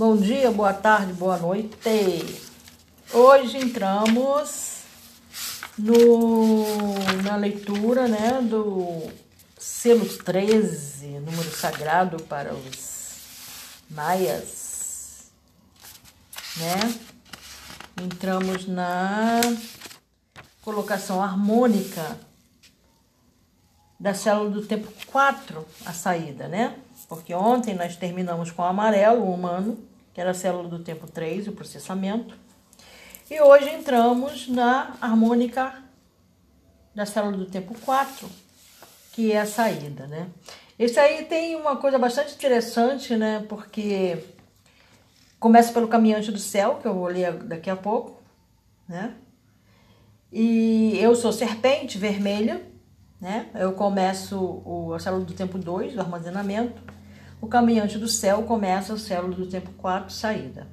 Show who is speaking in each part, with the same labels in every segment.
Speaker 1: Bom dia, boa tarde, boa noite. Hoje entramos no, na leitura né, do selo 13, número sagrado para os maias. Né? Entramos na colocação harmônica da célula do tempo 4, a saída, né? Porque ontem nós terminamos com o amarelo, o humano, que era a célula do tempo 3, o processamento. E hoje entramos na harmônica da célula do tempo 4, que é a saída, né? Esse aí tem uma coisa bastante interessante, né? Porque começa pelo caminhante do céu, que eu vou ler daqui a pouco, né? E eu sou serpente vermelha, né? Eu começo o, a célula do tempo 2, do armazenamento. O caminhante do céu começa a célula do tempo 4, saída.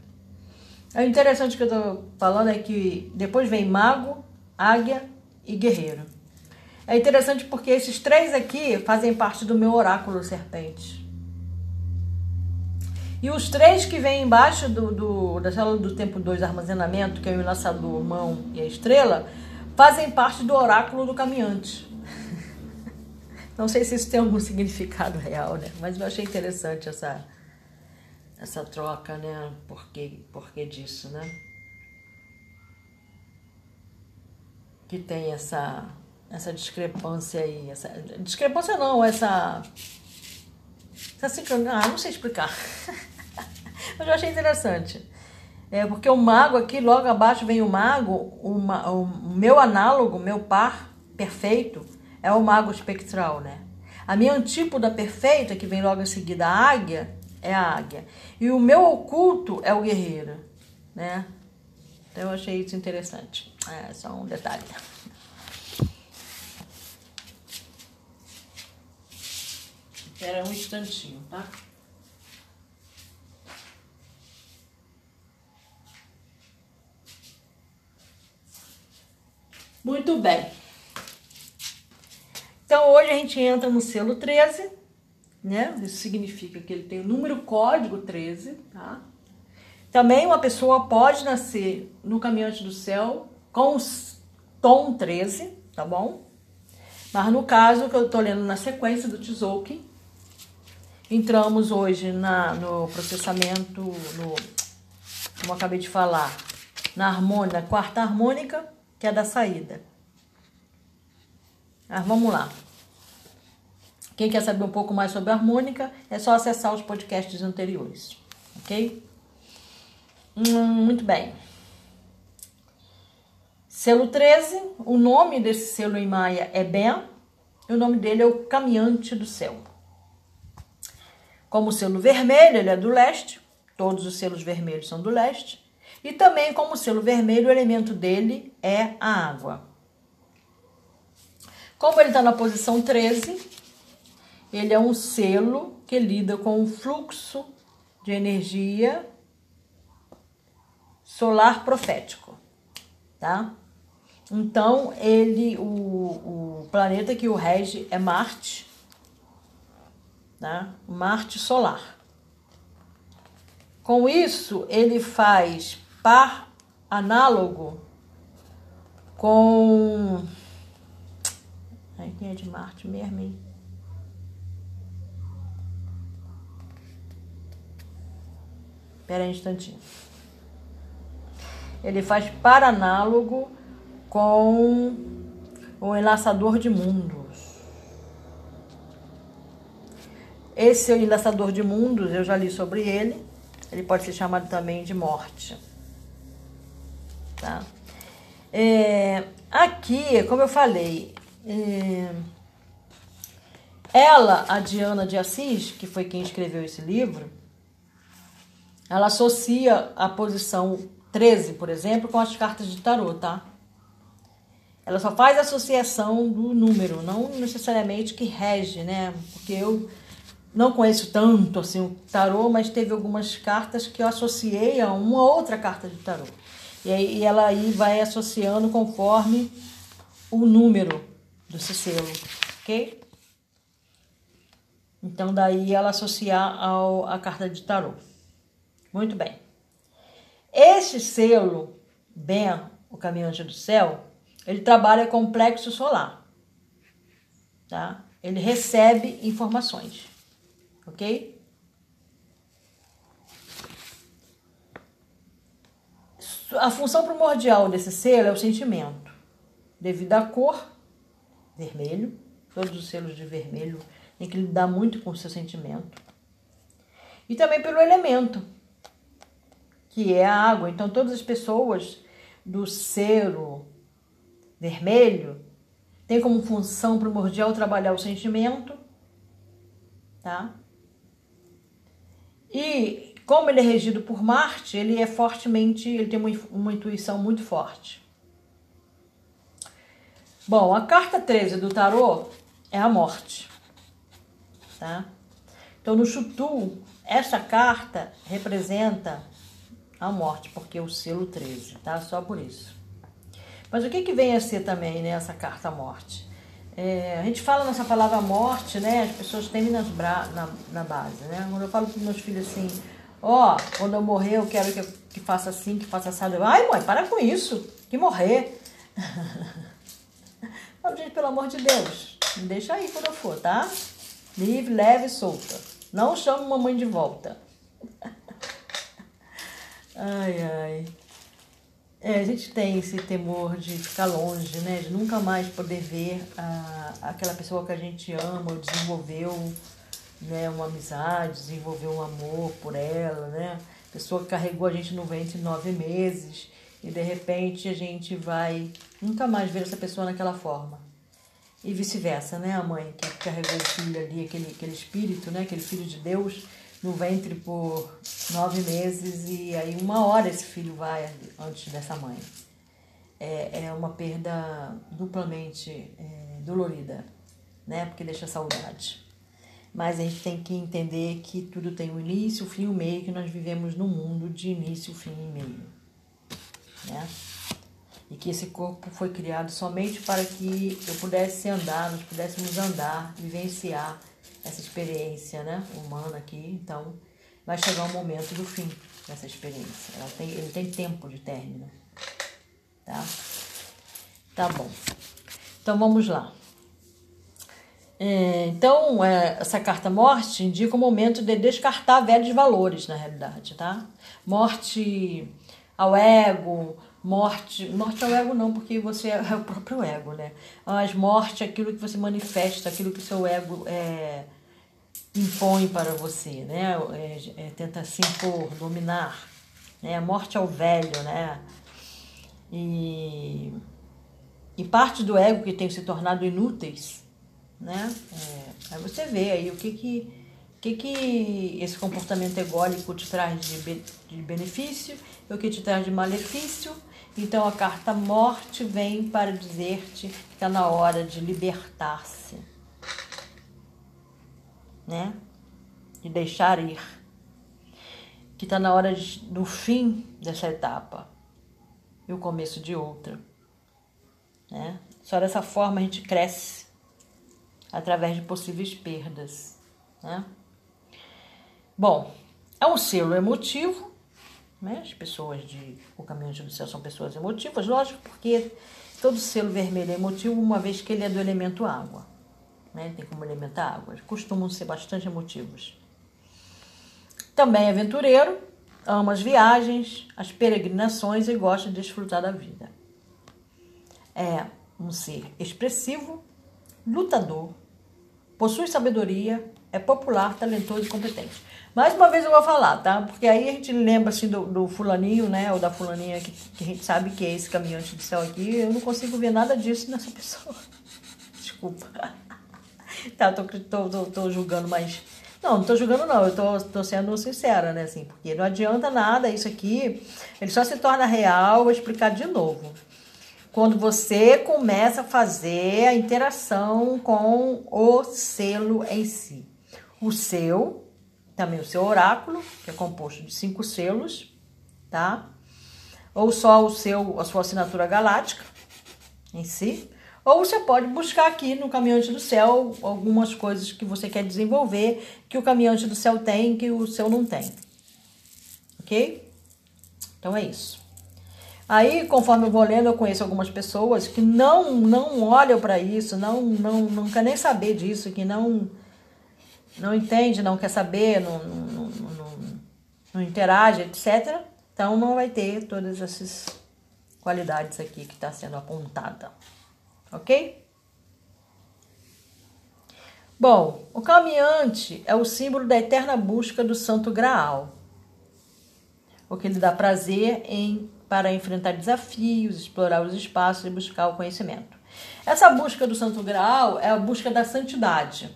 Speaker 1: É interessante que eu estou falando é que depois vem mago, águia e guerreiro. É interessante porque esses três aqui fazem parte do meu oráculo serpente. E os três que vêm embaixo do, do, da célula do tempo 2, armazenamento, que é o enlaçador, mão e a estrela, fazem parte do oráculo do caminhante. Não sei se isso tem algum significado real, né? Mas eu achei interessante essa, essa troca, né? Por que, por que disso, né? Que tem essa, essa discrepância aí. Essa, discrepância não, essa. Essa sincronia. Ah, não sei explicar. Mas eu achei interessante. É, porque o mago aqui, logo abaixo vem o mago, uma, o meu análogo, meu par perfeito, é o mago espectral, né? A minha antípoda perfeita, que vem logo em seguida a águia, é a águia. E o meu oculto é o guerreiro, né? Então eu achei isso interessante. É só um detalhe. Espera um instantinho, tá? Muito bem. Então hoje a gente entra no selo 13, né? Isso significa que ele tem o número código 13, tá? Também uma pessoa pode nascer no caminhante do céu com tom 13, tá bom? Mas no caso que eu tô lendo na sequência do Tzolk'in, entramos hoje na, no processamento, no, como eu acabei de falar, na harmônica, quarta harmônica, que é da saída. Mas vamos lá. Quem quer saber um pouco mais sobre a harmônica, é só acessar os podcasts anteriores, ok? Hum, muito bem. Selo 13, o nome desse selo em maia é Ben, e o nome dele é o Caminhante do Céu. Como selo vermelho, ele é do leste, todos os selos vermelhos são do leste, e também como selo vermelho, o elemento dele é a água. Como ele está na posição 13, ele é um selo que lida com o fluxo de energia solar profético, tá? Então, ele, o, o planeta que o rege é Marte, tá? Marte solar. Com isso, ele faz par análogo com. Aí quem é de Marte mesmo, hein? Espera aí um instantinho. Ele faz paranálogo com o enlaçador de mundos. Esse enlaçador de mundos, eu já li sobre ele. Ele pode ser chamado também de morte. Tá? É, aqui, como eu falei, é, ela, a Diana de Assis, que foi quem escreveu esse livro, ela associa a posição 13, por exemplo, com as cartas de tarô, tá? Ela só faz associação do número, não necessariamente que rege, né? Porque eu não conheço tanto assim o tarô, mas teve algumas cartas que eu associei a uma outra carta de tarô. E, aí, e ela aí vai associando conforme o número do selo, ok? Então daí ela associar ao, a carta de tarô Muito bem. Este selo, bem, o caminhante do céu, ele trabalha com o plexo solar. Tá? Ele recebe informações. Ok? A função primordial desse selo é o sentimento, devido à cor vermelho, todos os selos de vermelho tem que lidar muito com o seu sentimento. E também pelo elemento, que é a água. Então, todas as pessoas do selo vermelho têm como função primordial trabalhar o sentimento, tá? E como ele é regido por Marte, ele é fortemente, ele tem uma, uma intuição muito forte. Bom, a carta 13 do tarô é a morte, tá? Então no Chutu, essa carta representa a morte, porque é o selo 13, tá? Só por isso. Mas o que que vem a ser também, né, essa carta morte? É, a gente fala nessa palavra morte, né? As pessoas temem nas bra na, na base, né? Quando eu falo para meus filhos assim, ó, oh, quando eu morrer eu quero que, eu, que faça assim, que faça assado. Ai, mãe, para com isso, que morrer. Falo, gente, pelo amor de Deus, me deixa aí quando eu for, tá? Livre, leve e solta. Não chamo mamãe de volta. ai, ai. É, a gente tem esse temor de ficar longe, né? De nunca mais poder ver a, aquela pessoa que a gente ama, ou desenvolveu né, uma amizade, desenvolveu um amor por ela, né? Pessoa que carregou a gente no ventre nove meses e de repente a gente vai nunca mais ver essa pessoa naquela forma. E vice-versa, né? A mãe que carregou o filho ali, aquele, aquele espírito, né? Aquele filho de Deus no ventre por nove meses e aí uma hora esse filho vai antes dessa mãe. É, é uma perda duplamente é, dolorida, né? Porque deixa saudade. Mas a gente tem que entender que tudo tem um início, um fim e um meio, que nós vivemos num mundo de início, fim e meio né? E que esse corpo foi criado somente para que eu pudesse andar, nós pudéssemos andar, vivenciar essa experiência, né, humana aqui. Então, vai chegar o momento do fim dessa experiência. Ela tem, ele tem tempo de término, tá? Tá bom. Então, vamos lá. É, então, é, essa carta morte indica o momento de descartar velhos valores, na realidade, tá? Morte ao ego, morte, morte ao ego não, porque você é o próprio ego, né? Mas morte é aquilo que você manifesta, aquilo que seu ego é, impõe para você, né? É, é, tenta se impor, dominar, né? Morte ao velho, né? E, e parte do ego que tem se tornado inúteis, né? É, aí você vê aí o que que que, que esse comportamento ególico te traz de, de benefício e o que te traz de malefício? Então a carta morte vem para dizer-te que está na hora de libertar-se, né? De deixar ir. Que está na hora de, do fim dessa etapa e o começo de outra. Né? Só dessa forma a gente cresce através de possíveis perdas. Né? Bom, é um selo emotivo, né? As pessoas de O Caminho Céu são pessoas emotivas, lógico, porque todo selo vermelho é emotivo, uma vez que ele é do elemento água. Né? Tem como elemento água. Costumam ser bastante emotivos. Também é aventureiro, ama as viagens, as peregrinações e gosta de desfrutar da vida. É um ser expressivo, lutador, possui sabedoria, é popular, talentoso e competente. Mais uma vez eu vou falar, tá? Porque aí a gente lembra assim do, do fulaninho, né? Ou da fulaninha que, que, a gente sabe que é esse caminhante de céu aqui. Eu não consigo ver nada disso nessa pessoa. Desculpa. tá, tô, tô, tô, tô julgando, mas. Não, não tô julgando, não. Eu tô, tô sendo sincera, né? Assim, porque não adianta nada isso aqui. Ele só se torna real, vou explicar de novo. Quando você começa a fazer a interação com o selo em si. O seu também o seu oráculo, que é composto de cinco selos, tá? Ou só o seu, a sua assinatura galáctica em si. Ou você pode buscar aqui no Caminhante do Céu algumas coisas que você quer desenvolver, que o Caminhante do Céu tem, que o seu não tem. ok? Então é isso. Aí, conforme eu vou lendo, eu conheço algumas pessoas que não não olham para isso, não, não não quer nem saber disso, que não não entende, não quer saber, não, não, não, não interage, etc. Então não vai ter todas essas qualidades aqui que está sendo apontada, ok? Bom, o caminhante é o símbolo da eterna busca do Santo Graal, o que lhe dá prazer em para enfrentar desafios, explorar os espaços e buscar o conhecimento. Essa busca do Santo Graal é a busca da santidade.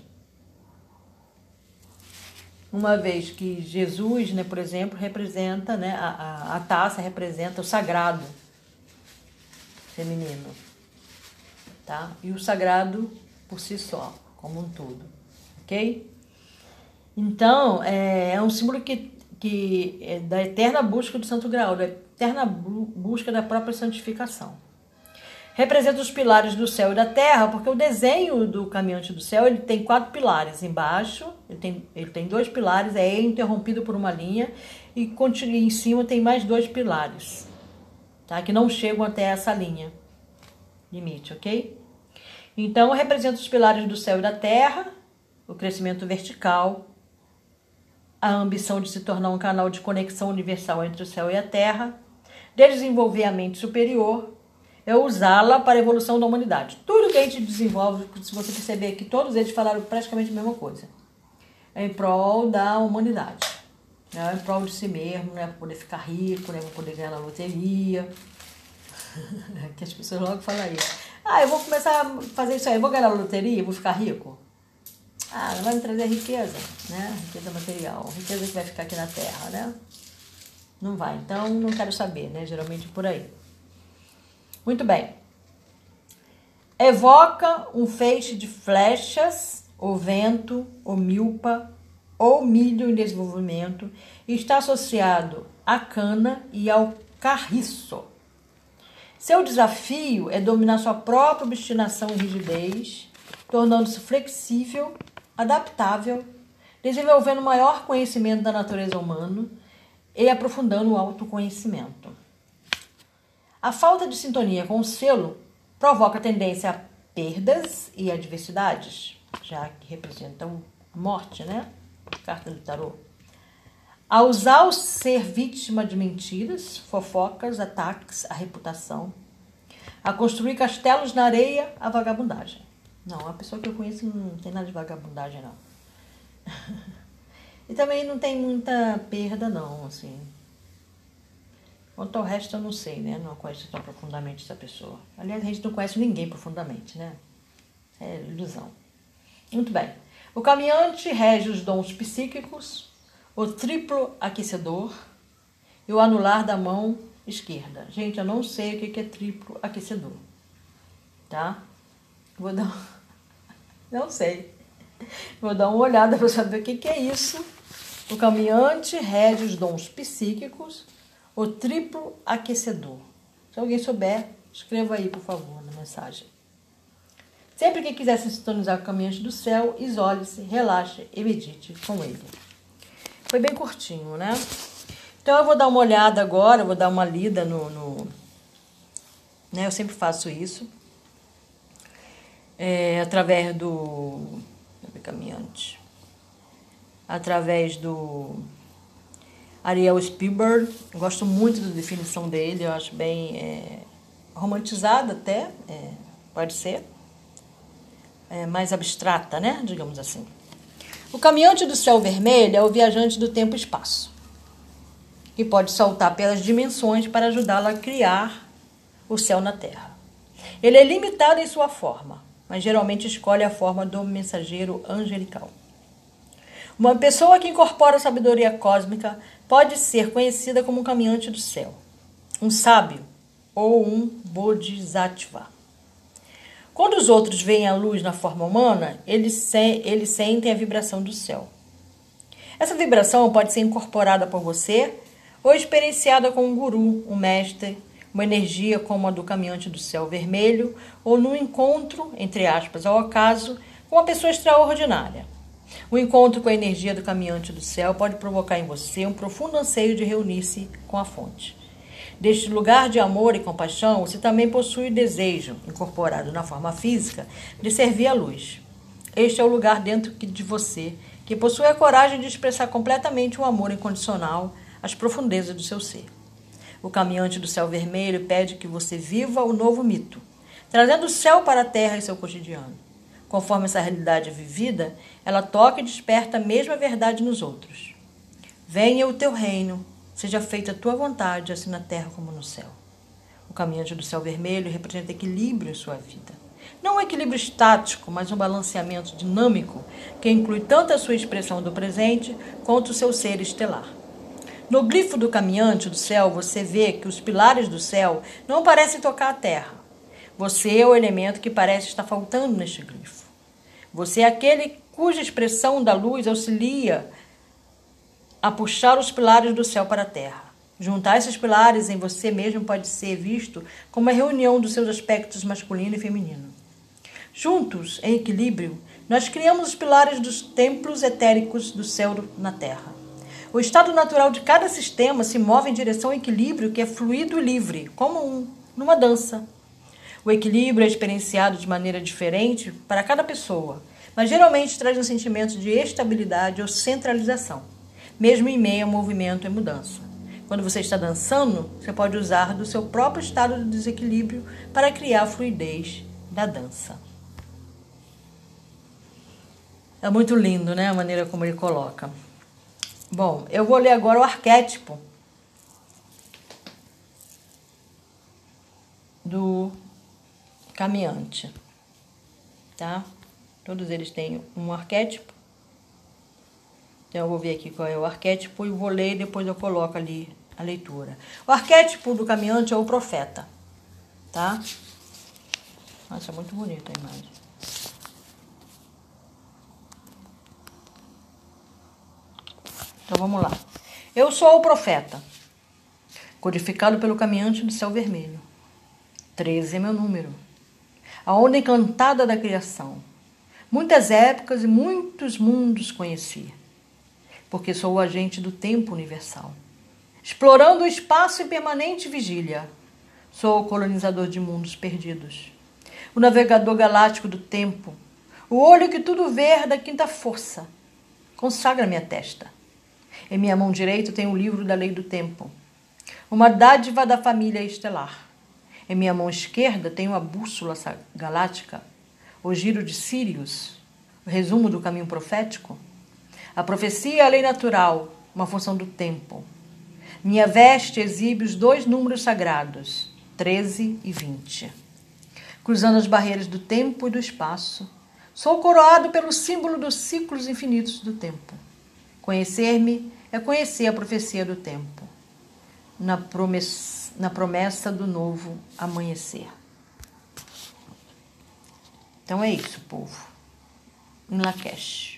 Speaker 1: Uma vez que Jesus, né, por exemplo, representa, né, a, a, a taça representa o sagrado feminino, tá? E o sagrado por si só, como um todo, ok? Então, é, é um símbolo que, que é da eterna busca do Santo Graal, da eterna busca da própria santificação. Representa os pilares do céu e da terra, porque o desenho do caminhante do céu ele tem quatro pilares embaixo, ele tem, ele tem dois pilares, é interrompido por uma linha, e continua, em cima tem mais dois pilares, tá? que não chegam até essa linha limite, ok? Então, representa os pilares do céu e da terra, o crescimento vertical, a ambição de se tornar um canal de conexão universal entre o céu e a terra, desenvolver a mente superior, é usá-la para a evolução da humanidade. Tudo que a gente desenvolve, se você perceber que todos eles falaram praticamente a mesma coisa, é em prol da humanidade. Né? Em prol de si mesmo, né? para poder ficar rico, né? para poder ganhar na loteria. que as pessoas logo falam isso. Ah, eu vou começar a fazer isso aí, eu vou ganhar na loteria, vou ficar rico. Ah, não vai me trazer riqueza, né? Riqueza material, riqueza que vai ficar aqui na Terra, né? Não vai. Então, não quero saber, né? Geralmente por aí. Muito bem. Evoca um feixe de flechas, o vento, o milpa ou milho em desenvolvimento e está associado à cana e ao carriço. Seu desafio é dominar sua própria obstinação e rigidez, tornando-se flexível, adaptável, desenvolvendo maior conhecimento da natureza humana e aprofundando o autoconhecimento. A falta de sintonia com o selo provoca tendência a perdas e adversidades, já que representam morte, né? Carta do tarô. A usar o ser vítima de mentiras, fofocas, ataques à reputação. A construir castelos na areia, a vagabundagem. Não, a pessoa que eu conheço não tem nada de vagabundagem, não. E também não tem muita perda, não, assim. Quanto ao resto, eu não sei, né? Não conheço tão profundamente essa pessoa. Aliás, a gente não conhece ninguém profundamente, né? É ilusão. Muito bem. O caminhante rege os dons psíquicos, o triplo aquecedor e o anular da mão esquerda. Gente, eu não sei o que é triplo aquecedor, tá? Vou dar. Não sei. Vou dar uma olhada para saber o que é isso o caminhante rege os dons psíquicos, o triplo aquecedor. Se alguém souber, escreva aí, por favor, na mensagem. Sempre que quiser se sintonizar com caminhante do céu, isole-se, relaxe e medite com ele. Foi bem curtinho, né? Então eu vou dar uma olhada agora, vou dar uma lida no. no né? Eu sempre faço isso. É, através do. Caminhante através do Ariel Spielberg. Gosto muito da definição dele, eu acho bem é, romantizada até, é, pode ser, é, mais abstrata, né? Digamos assim. O caminhante do céu vermelho é o viajante do tempo e espaço, que pode saltar pelas dimensões para ajudá-la a criar o céu na Terra. Ele é limitado em sua forma, mas geralmente escolhe a forma do mensageiro angelical. Uma pessoa que incorpora a sabedoria cósmica pode ser conhecida como um caminhante do céu, um sábio ou um bodhisattva. Quando os outros veem a luz na forma humana, eles, se, eles sentem a vibração do céu. Essa vibração pode ser incorporada por você ou experienciada com um guru, um mestre, uma energia como a do caminhante do céu vermelho, ou no encontro, entre aspas, ao acaso, com uma pessoa extraordinária. O encontro com a energia do caminhante do céu pode provocar em você um profundo anseio de reunir-se com a fonte. Deste lugar de amor e compaixão, você também possui o desejo, incorporado na forma física, de servir a luz. Este é o lugar dentro de você que possui a coragem de expressar completamente o amor incondicional às profundezas do seu ser. O caminhante do céu vermelho pede que você viva o novo mito, trazendo o céu para a terra em seu cotidiano. Conforme essa realidade é vivida, ela toca e desperta a mesma verdade nos outros. Venha o teu reino, seja feita a tua vontade, assim na terra como no céu. O caminhante do céu vermelho representa equilíbrio em sua vida. Não um equilíbrio estático, mas um balanceamento dinâmico que inclui tanto a sua expressão do presente quanto o seu ser estelar. No glifo do caminhante do céu, você vê que os pilares do céu não parecem tocar a terra. Você é o elemento que parece estar faltando neste glifo. Você é aquele cuja expressão da luz auxilia a puxar os pilares do céu para a terra. Juntar esses pilares em você mesmo pode ser visto como a reunião dos seus aspectos masculino e feminino. Juntos, em equilíbrio, nós criamos os pilares dos templos etéricos do céu na terra. O estado natural de cada sistema se move em direção ao equilíbrio que é fluido e livre, como um, numa dança. O equilíbrio é experienciado de maneira diferente para cada pessoa, mas geralmente traz um sentimento de estabilidade ou centralização, mesmo em meio ao movimento e mudança. Quando você está dançando, você pode usar do seu próprio estado de desequilíbrio para criar a fluidez da dança. É muito lindo, né? A maneira como ele coloca. Bom, eu vou ler agora o arquétipo do caminhante, tá? Todos eles têm um arquétipo. Então eu vou ver aqui qual é o arquétipo e vou ler e depois eu coloco ali a leitura. O arquétipo do caminhante é o profeta, tá? Nossa, é muito bonita a imagem. Então vamos lá. Eu sou o profeta, codificado pelo caminhante do céu vermelho. 13 é meu número. A onda encantada da criação. Muitas épocas e muitos mundos conheci, porque sou o agente do tempo universal. Explorando o espaço em permanente vigília, sou o colonizador de mundos perdidos. O navegador galáctico do tempo, o olho que tudo vê da quinta força, consagra minha testa em minha mão direita tenho o livro da lei do tempo, uma dádiva da família estelar. Em minha mão esquerda tenho a bússola galáctica, o giro de Sirius, o resumo do caminho profético. A profecia é a lei natural, uma função do tempo. Minha veste exibe os dois números sagrados, 13 e 20. Cruzando as barreiras do tempo e do espaço, sou coroado pelo símbolo dos ciclos infinitos do tempo. Conhecer-me é conhecer a profecia do tempo, na promessa, na promessa do novo amanhecer. Então é isso, povo. Em Lakesh.